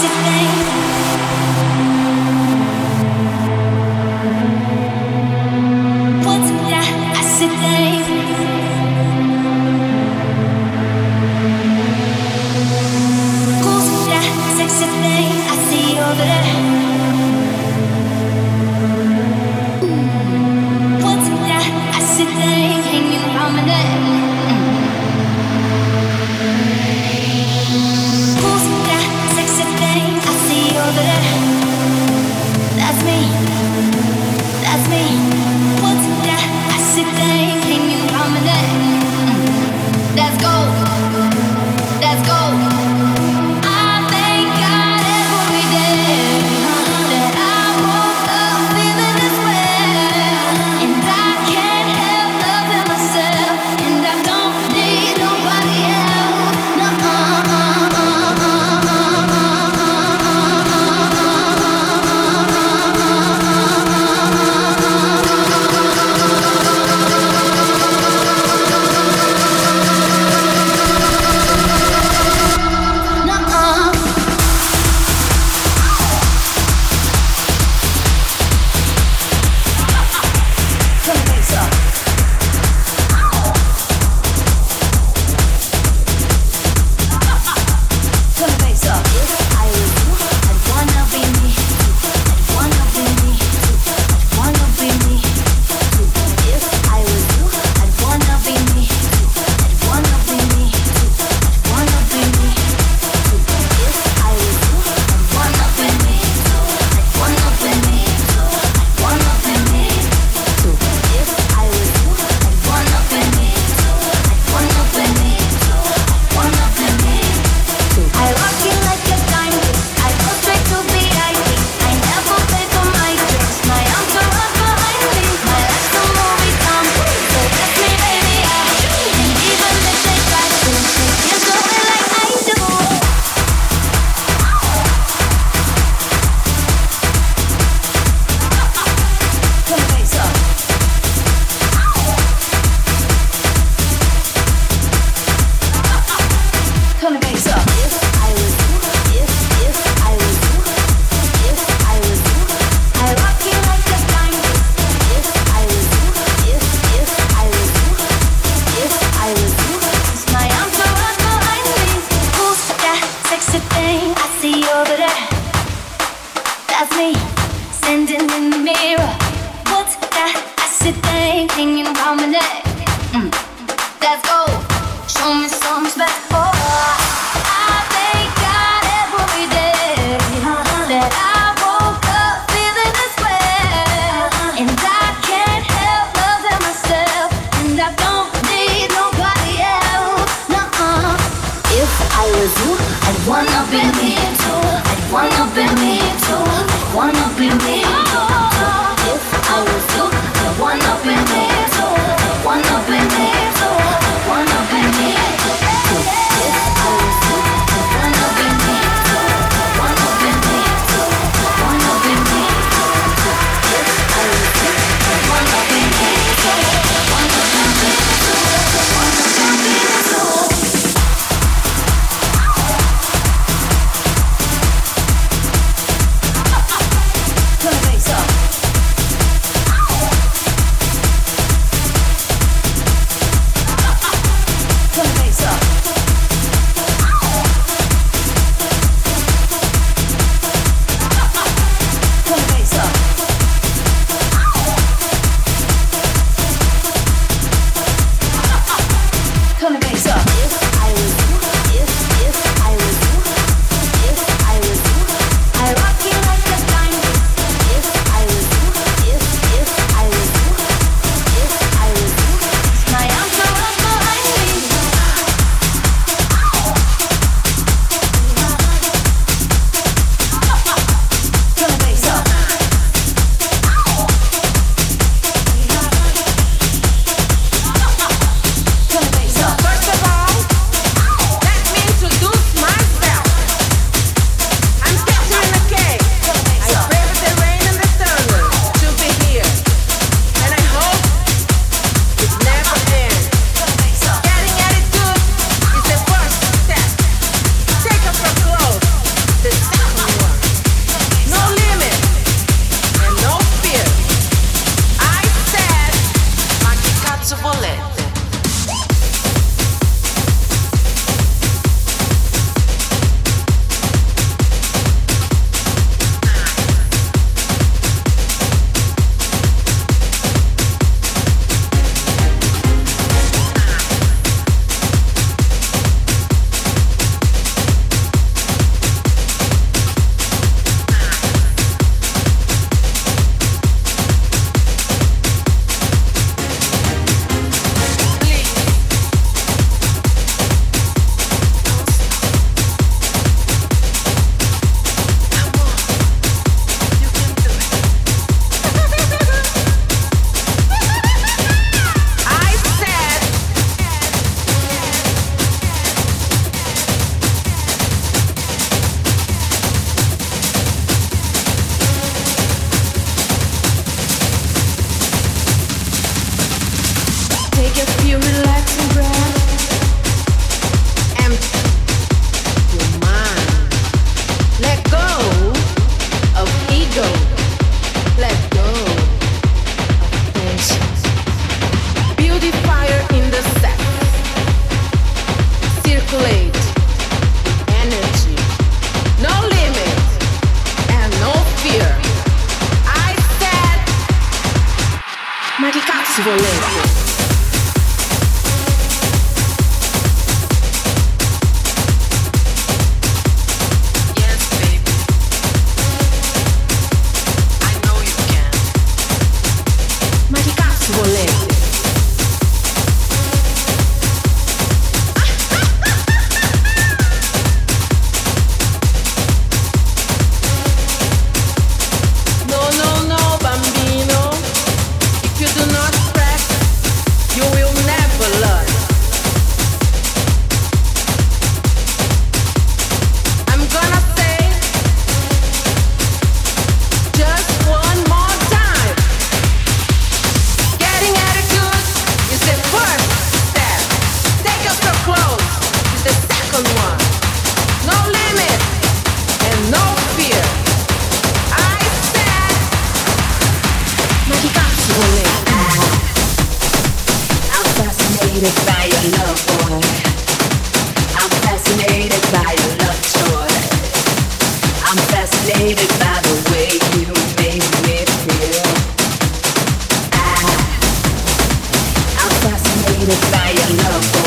crazy thing. with fire, love.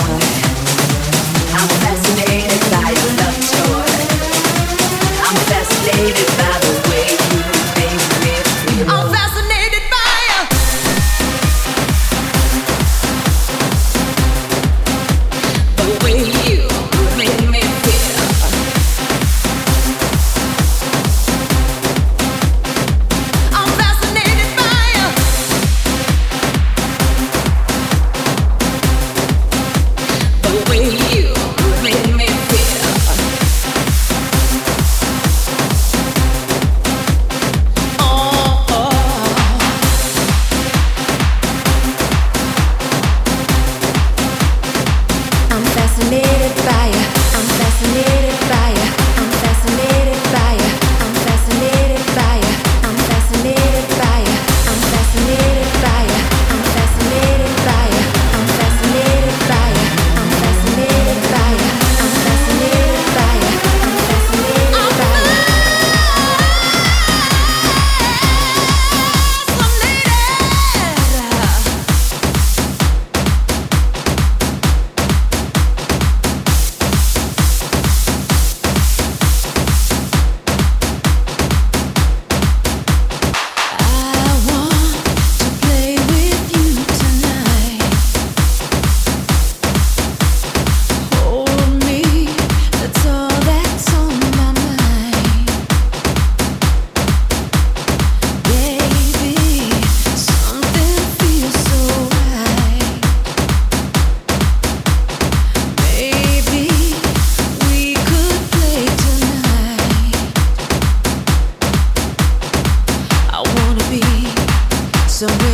somewhere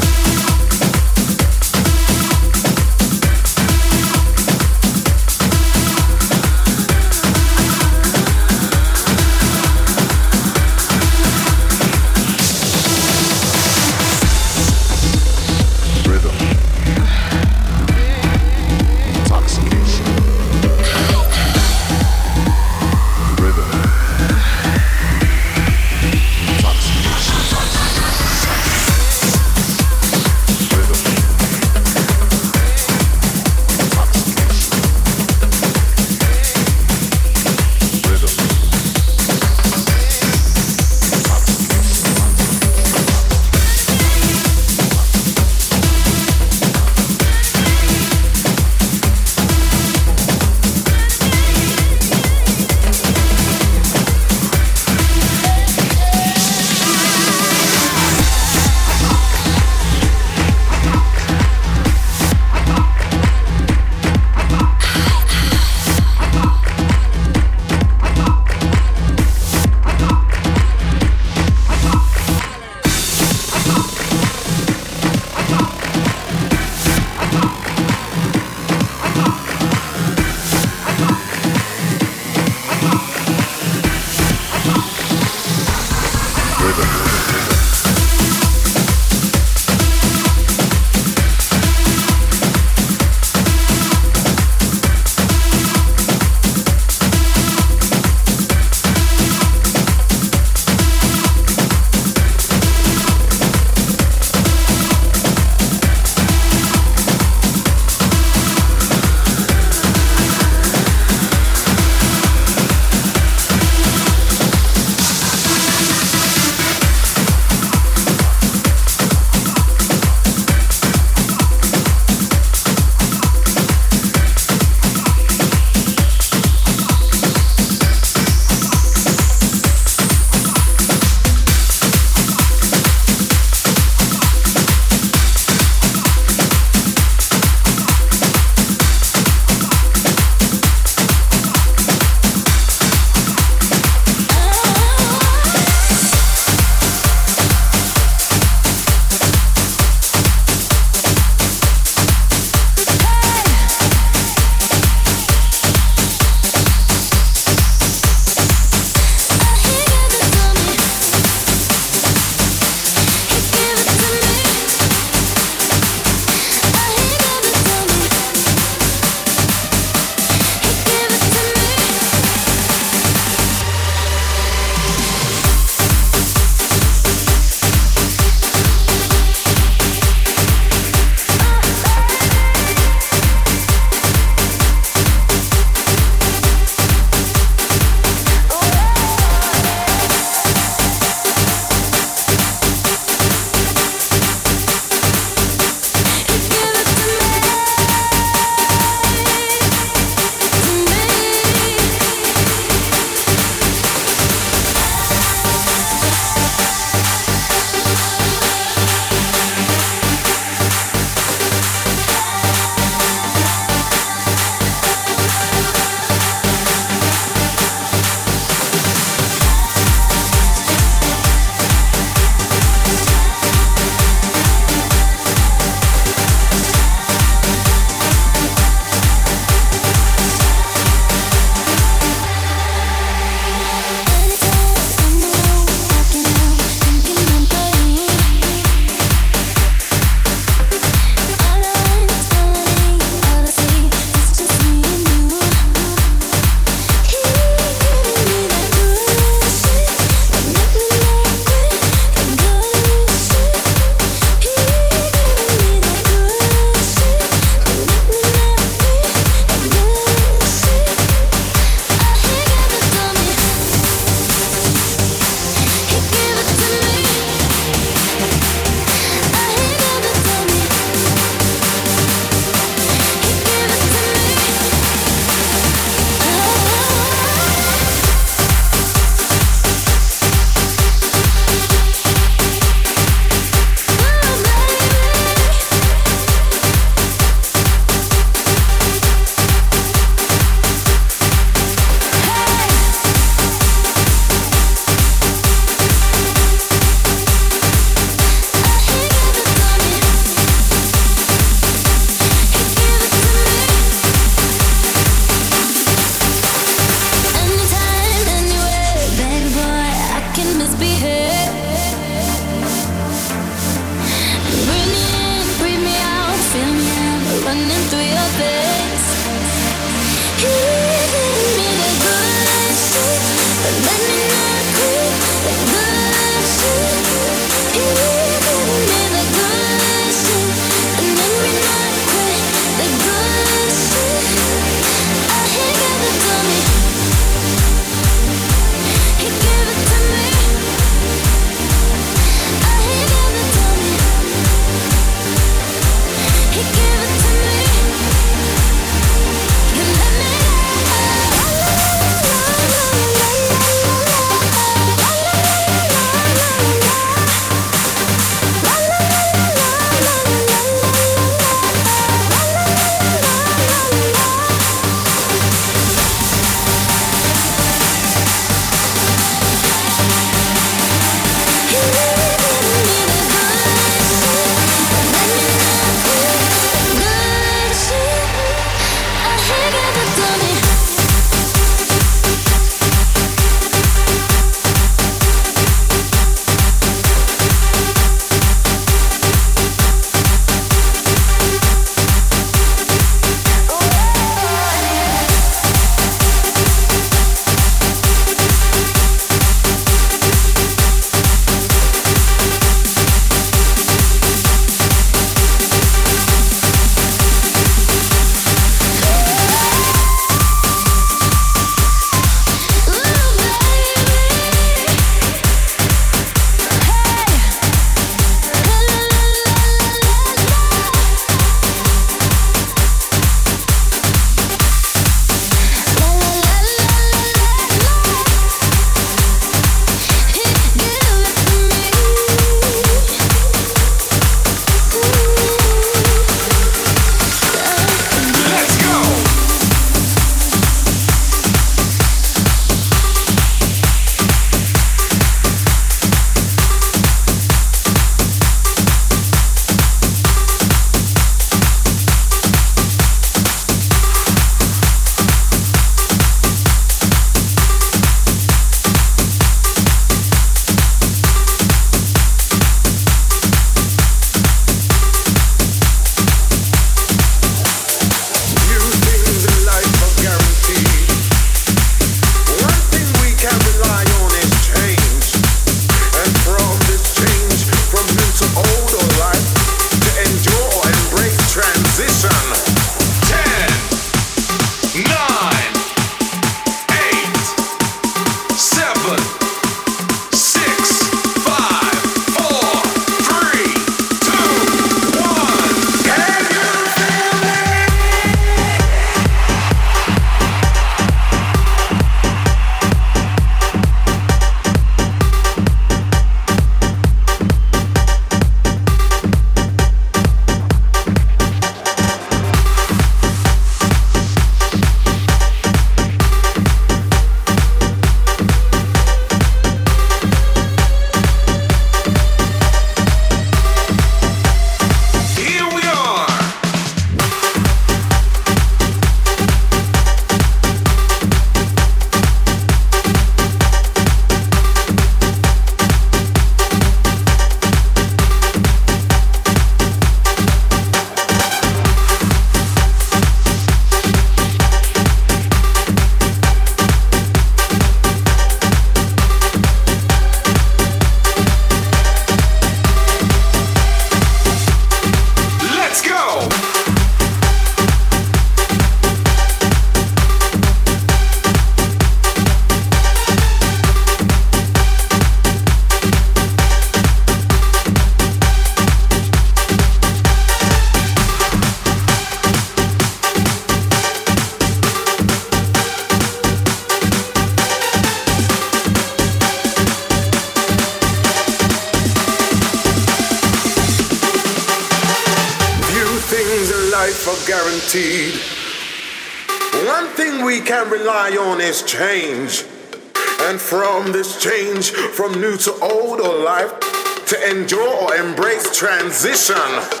transition.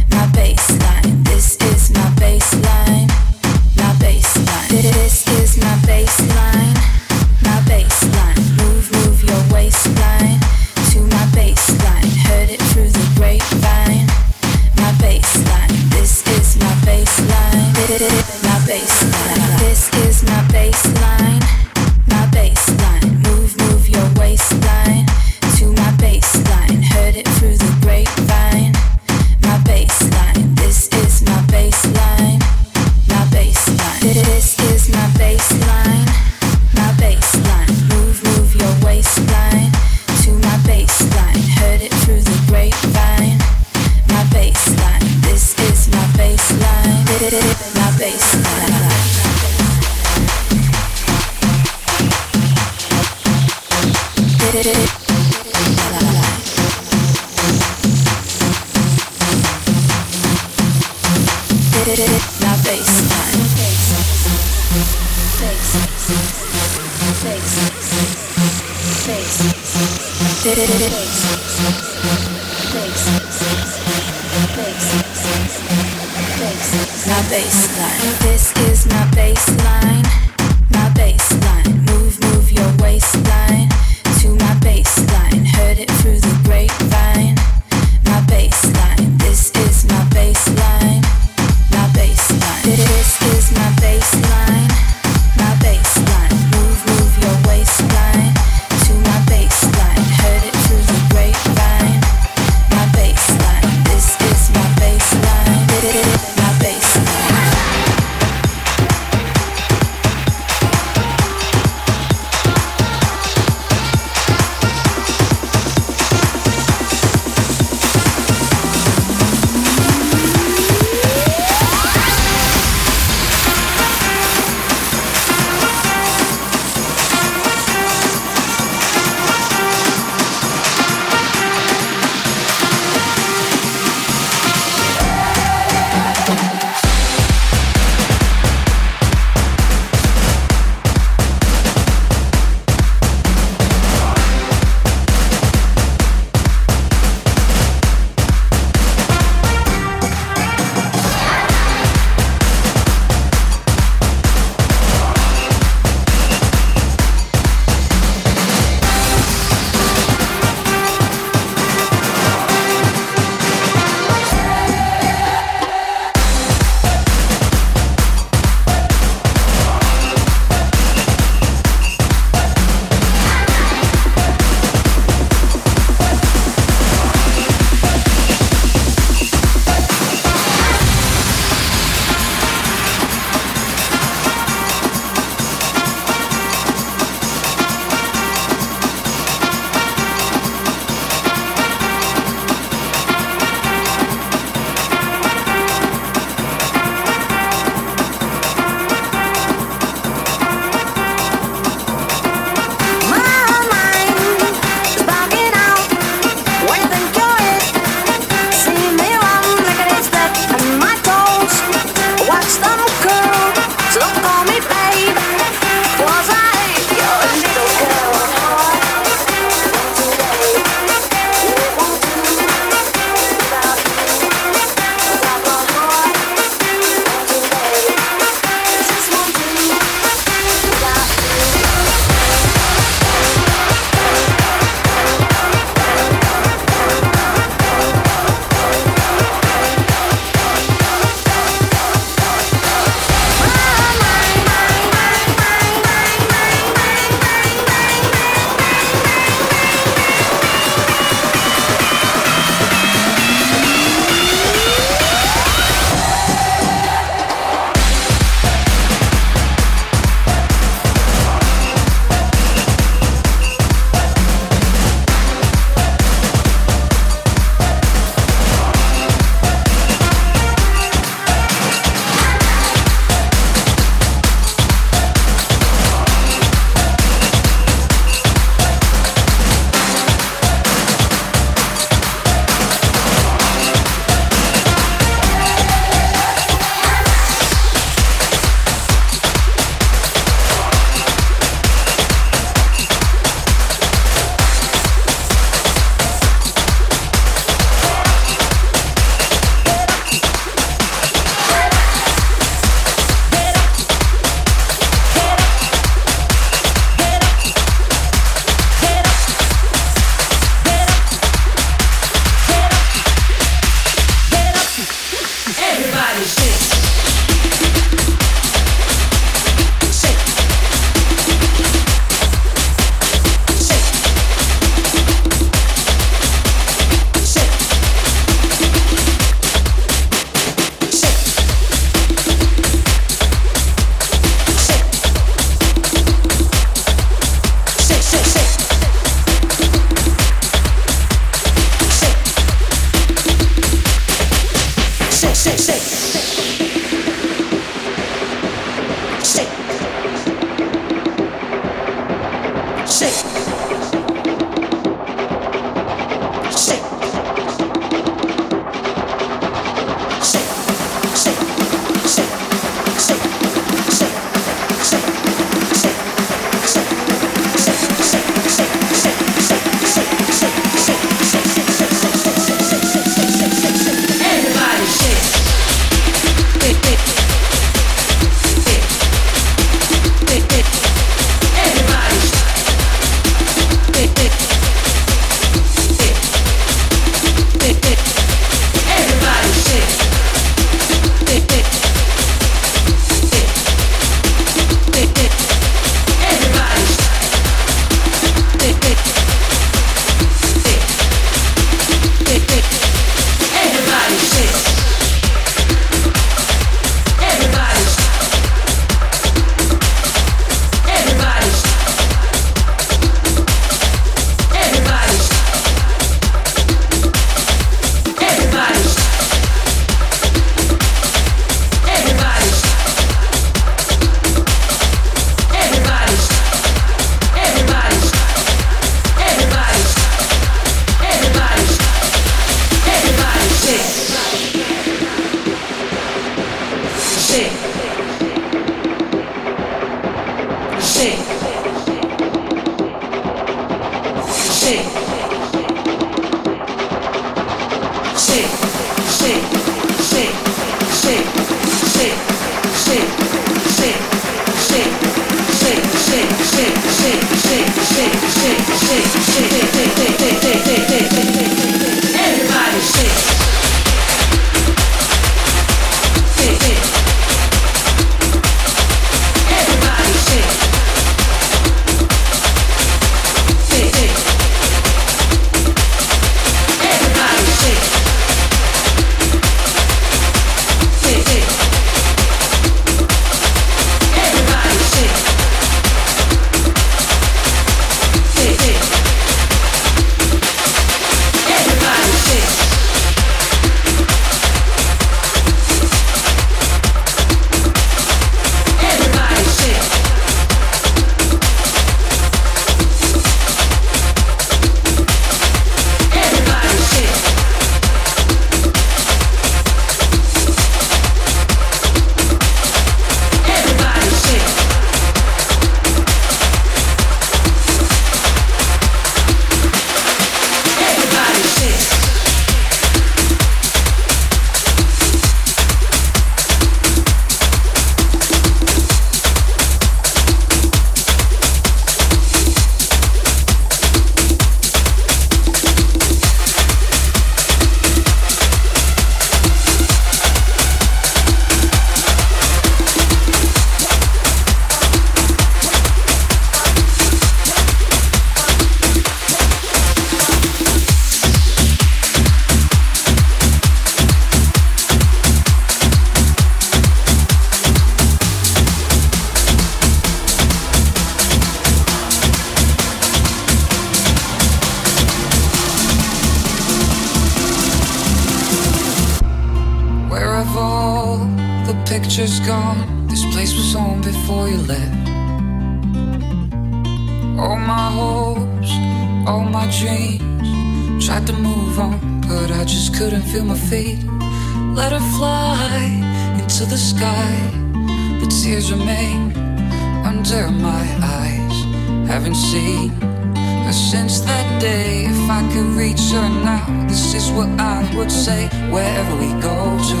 since that day. If I could reach her now, this is what I would say. Wherever we go to,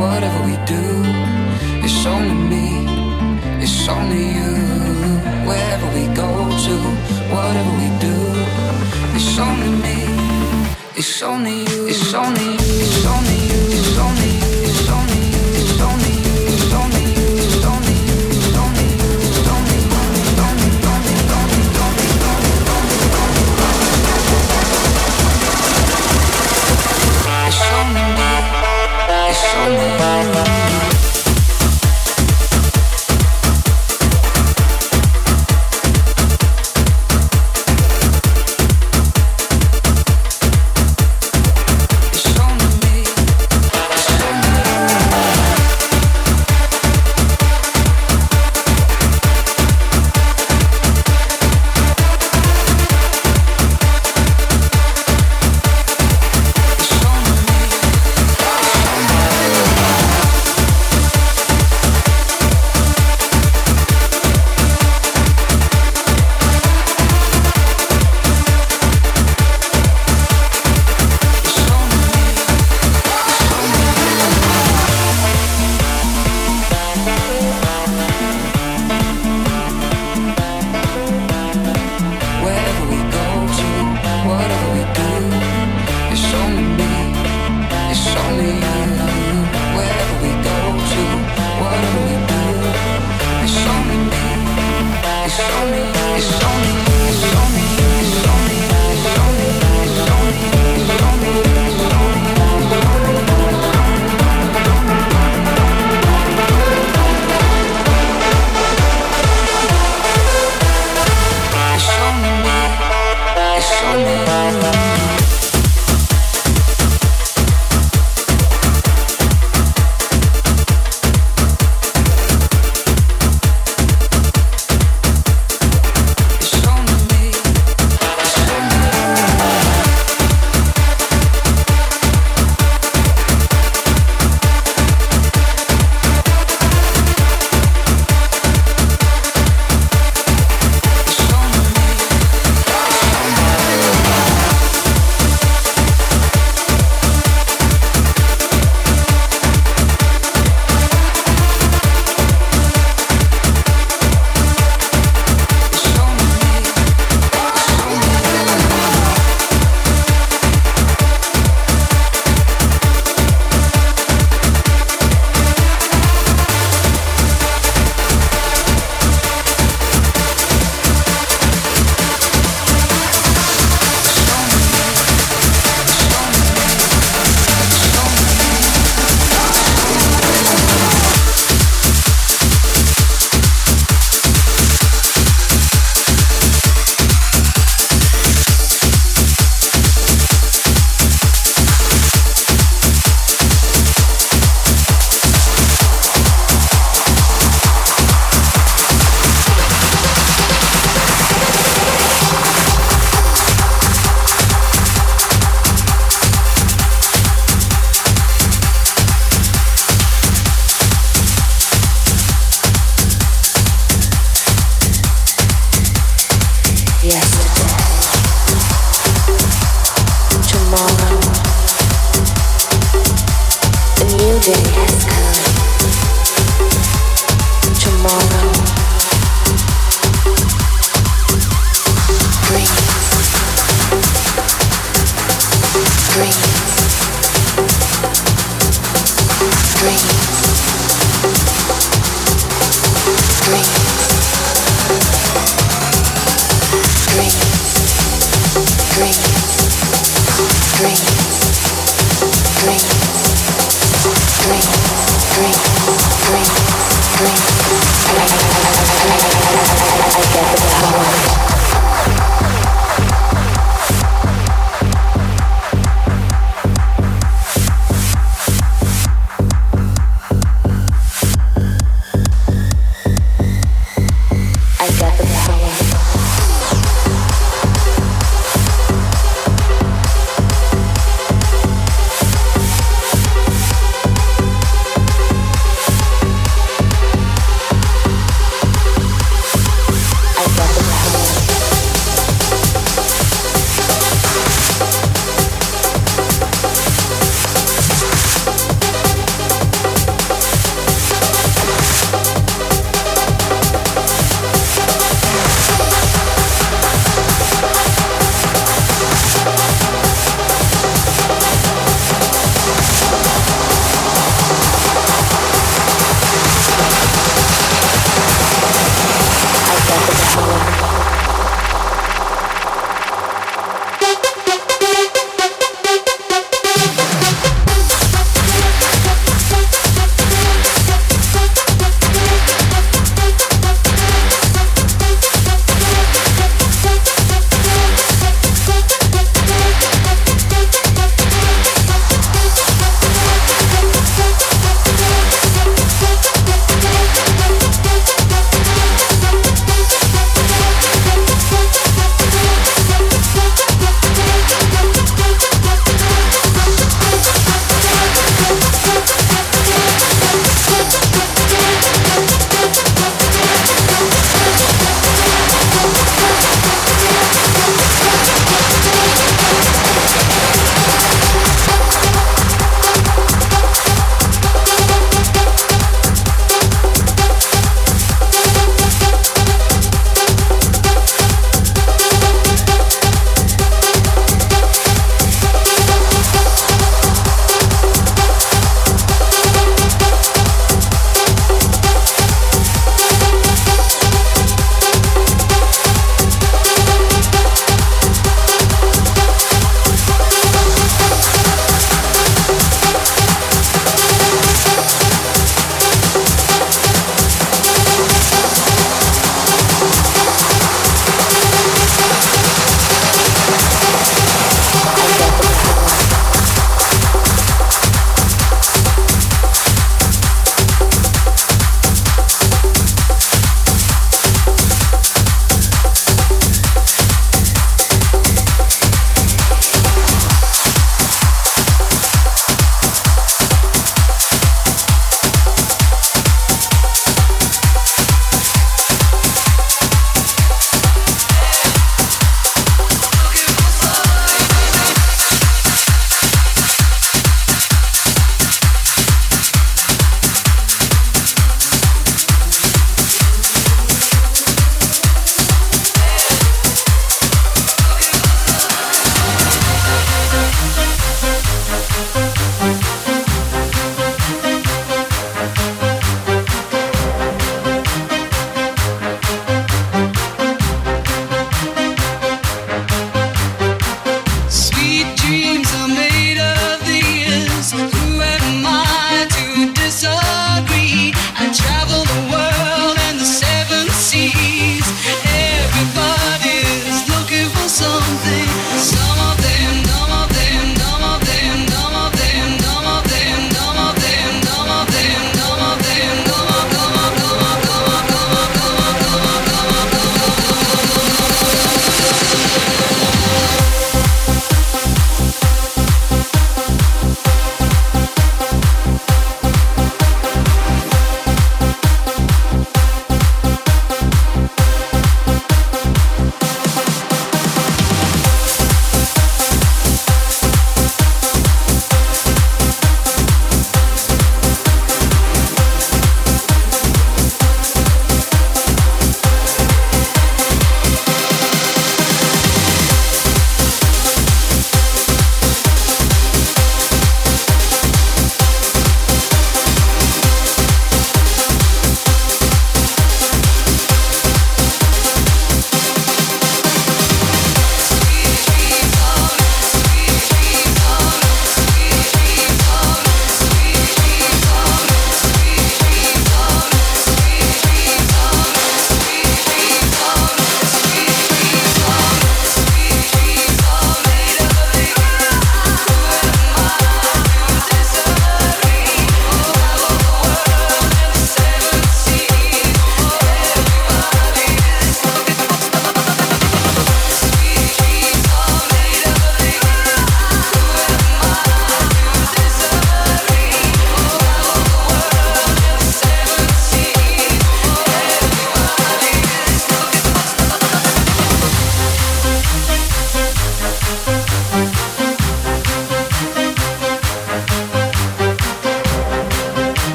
whatever we do, it's only me, it's only you. Wherever we go to, whatever we do, it's only me, it's only you, it's only you, it's only you, it's only you. promise